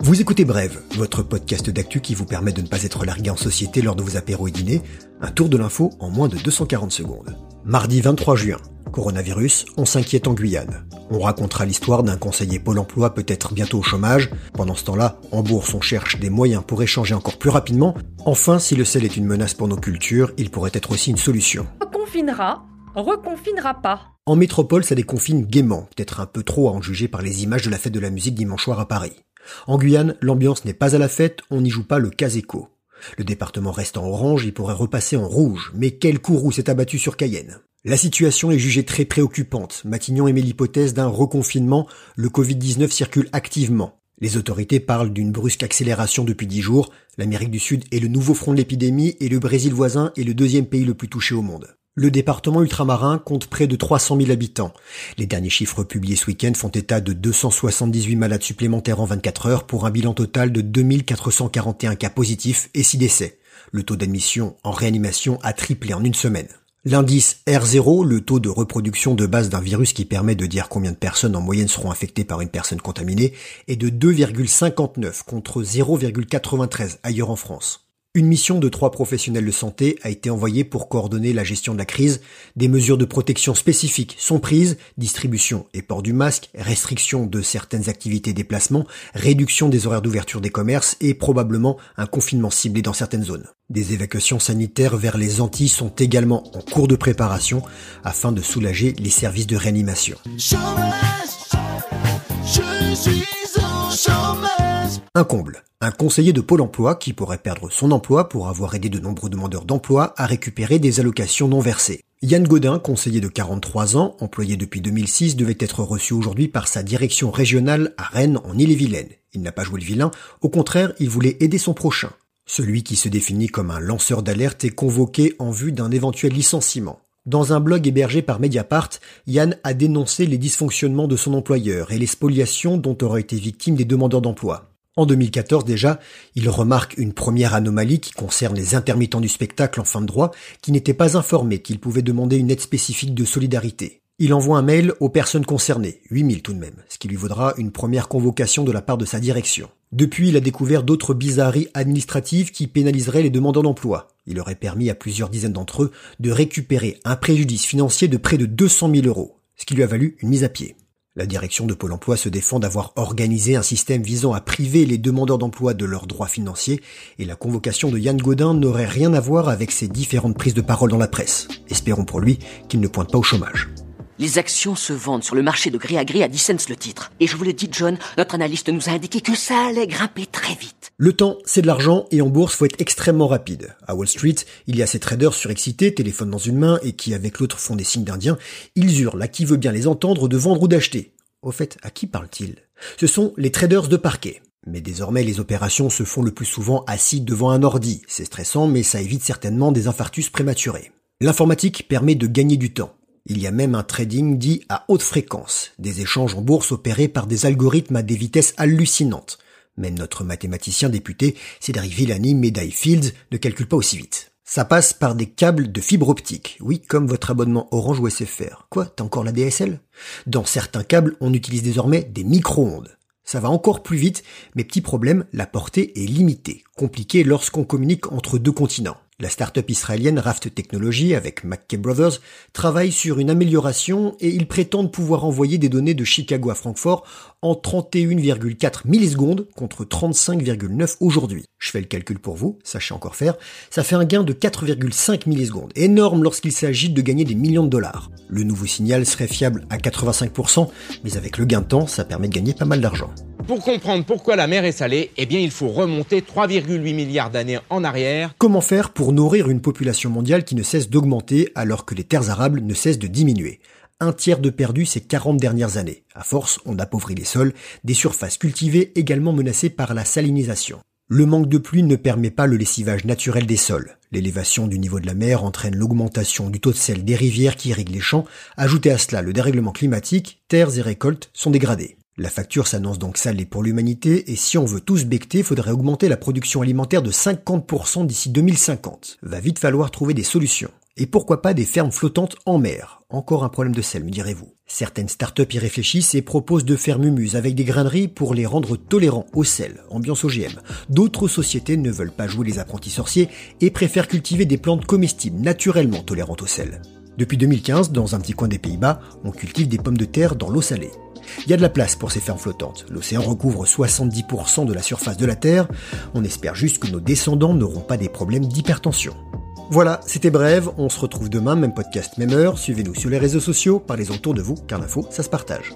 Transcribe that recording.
Vous écoutez Brève, votre podcast d'actu qui vous permet de ne pas être largué en société lors de vos apéros et dîners. Un tour de l'info en moins de 240 secondes. Mardi 23 juin. Coronavirus, on s'inquiète en Guyane. On racontera l'histoire d'un conseiller Pôle emploi peut-être bientôt au chômage. Pendant ce temps-là, en bourse, on cherche des moyens pour échanger encore plus rapidement. Enfin, si le sel est une menace pour nos cultures, il pourrait être aussi une solution. Reconfinera, reconfinera pas. En métropole, ça déconfine gaiement, peut-être un peu trop à en juger par les images de la fête de la musique dimanche soir à Paris. En Guyane, l'ambiance n'est pas à la fête, on n'y joue pas le caséco. Le département reste en orange, il pourrait repasser en rouge, mais quel courroux s'est abattu sur Cayenne? La situation est jugée très préoccupante. Matignon émet l'hypothèse d'un reconfinement. Le Covid-19 circule activement. Les autorités parlent d'une brusque accélération depuis dix jours. L'Amérique du Sud est le nouveau front de l'épidémie et le Brésil voisin est le deuxième pays le plus touché au monde. Le département ultramarin compte près de 300 000 habitants. Les derniers chiffres publiés ce week-end font état de 278 malades supplémentaires en 24 heures pour un bilan total de 2441 cas positifs et 6 décès. Le taux d'admission en réanimation a triplé en une semaine. L'indice R0, le taux de reproduction de base d'un virus qui permet de dire combien de personnes en moyenne seront infectées par une personne contaminée, est de 2,59 contre 0,93 ailleurs en France. Une mission de trois professionnels de santé a été envoyée pour coordonner la gestion de la crise. Des mesures de protection spécifiques sont prises, distribution et port du masque, restriction de certaines activités et déplacements, réduction des horaires d'ouverture des commerces et probablement un confinement ciblé dans certaines zones. Des évacuations sanitaires vers les Antilles sont également en cours de préparation afin de soulager les services de réanimation. Un comble. Un conseiller de Pôle emploi qui pourrait perdre son emploi pour avoir aidé de nombreux demandeurs d'emploi à récupérer des allocations non versées. Yann Godin, conseiller de 43 ans, employé depuis 2006, devait être reçu aujourd'hui par sa direction régionale à Rennes en Ille-et-Vilaine. Il n'a pas joué le vilain, au contraire, il voulait aider son prochain. Celui qui se définit comme un lanceur d'alerte est convoqué en vue d'un éventuel licenciement. Dans un blog hébergé par Mediapart, Yann a dénoncé les dysfonctionnements de son employeur et les spoliations dont auraient été victimes des demandeurs d'emploi. En 2014 déjà, il remarque une première anomalie qui concerne les intermittents du spectacle en fin de droit qui n'étaient pas informés qu'ils pouvaient demander une aide spécifique de solidarité. Il envoie un mail aux personnes concernées, 8000 tout de même, ce qui lui vaudra une première convocation de la part de sa direction. Depuis, il a découvert d'autres bizarreries administratives qui pénaliseraient les demandeurs d'emploi. Il aurait permis à plusieurs dizaines d'entre eux de récupérer un préjudice financier de près de 200 000 euros, ce qui lui a valu une mise à pied. La direction de Pôle emploi se défend d'avoir organisé un système visant à priver les demandeurs d'emploi de leurs droits financiers et la convocation de Yann Godin n'aurait rien à voir avec ses différentes prises de parole dans la presse. Espérons pour lui qu'il ne pointe pas au chômage. Les actions se vendent sur le marché de gré à gré à 10 cents le titre. Et je vous le dis, John, notre analyste nous a indiqué que ça allait grimper très vite. Le temps, c'est de l'argent et en bourse, faut être extrêmement rapide. À Wall Street, il y a ces traders surexcités, téléphone dans une main et qui avec l'autre font des signes d'indiens. Ils hurlent à qui veut bien les entendre de vendre ou d'acheter. Au fait, à qui parle-t-il Ce sont les traders de parquet. Mais désormais, les opérations se font le plus souvent assis devant un ordi. C'est stressant, mais ça évite certainement des infarctus prématurés. L'informatique permet de gagner du temps. Il y a même un trading dit à haute fréquence, des échanges en bourse opérés par des algorithmes à des vitesses hallucinantes. Même notre mathématicien député, Cédric Villani, médaille Fields, ne calcule pas aussi vite. Ça passe par des câbles de fibre optique. Oui, comme votre abonnement Orange ou SFR. Quoi, t'as encore la DSL Dans certains câbles, on utilise désormais des micro-ondes. Ça va encore plus vite, mais petit problème, la portée est limitée, compliquée lorsqu'on communique entre deux continents. La start-up israélienne Raft Technology avec McKay Brothers travaille sur une amélioration et ils prétendent pouvoir envoyer des données de Chicago à Francfort en 31,4 millisecondes contre 35,9 aujourd'hui. Je fais le calcul pour vous, sachez encore faire. Ça fait un gain de 4,5 millisecondes. Énorme lorsqu'il s'agit de gagner des millions de dollars. Le nouveau signal serait fiable à 85%, mais avec le gain de temps, ça permet de gagner pas mal d'argent. Pour comprendre pourquoi la mer est salée, eh bien il faut remonter 3,8 milliards d'années en arrière. Comment faire pour nourrir une population mondiale qui ne cesse d'augmenter alors que les terres arables ne cessent de diminuer? Un tiers de perdu ces 40 dernières années. À force, on appauvrit les sols, des surfaces cultivées également menacées par la salinisation. Le manque de pluie ne permet pas le lessivage naturel des sols. L'élévation du niveau de la mer entraîne l'augmentation du taux de sel des rivières qui irriguent les champs. Ajoutez à cela le dérèglement climatique, terres et récoltes sont dégradées. La facture s'annonce donc salée pour l'humanité et si on veut tous becter, faudrait augmenter la production alimentaire de 50% d'ici 2050. Va vite falloir trouver des solutions. Et pourquoi pas des fermes flottantes en mer? Encore un problème de sel, me direz-vous. Certaines startups y réfléchissent et proposent de faire mumuse avec des graineries pour les rendre tolérants au sel, ambiance OGM. D'autres sociétés ne veulent pas jouer les apprentis sorciers et préfèrent cultiver des plantes comestibles naturellement tolérantes au sel. Depuis 2015, dans un petit coin des Pays-Bas, on cultive des pommes de terre dans l'eau salée. Il y a de la place pour ces fermes flottantes. L'océan recouvre 70% de la surface de la Terre. On espère juste que nos descendants n'auront pas des problèmes d'hypertension. Voilà, c'était bref, on se retrouve demain, même podcast, même heure, suivez-nous sur les réseaux sociaux, parlez autour de vous, car l'info, ça se partage.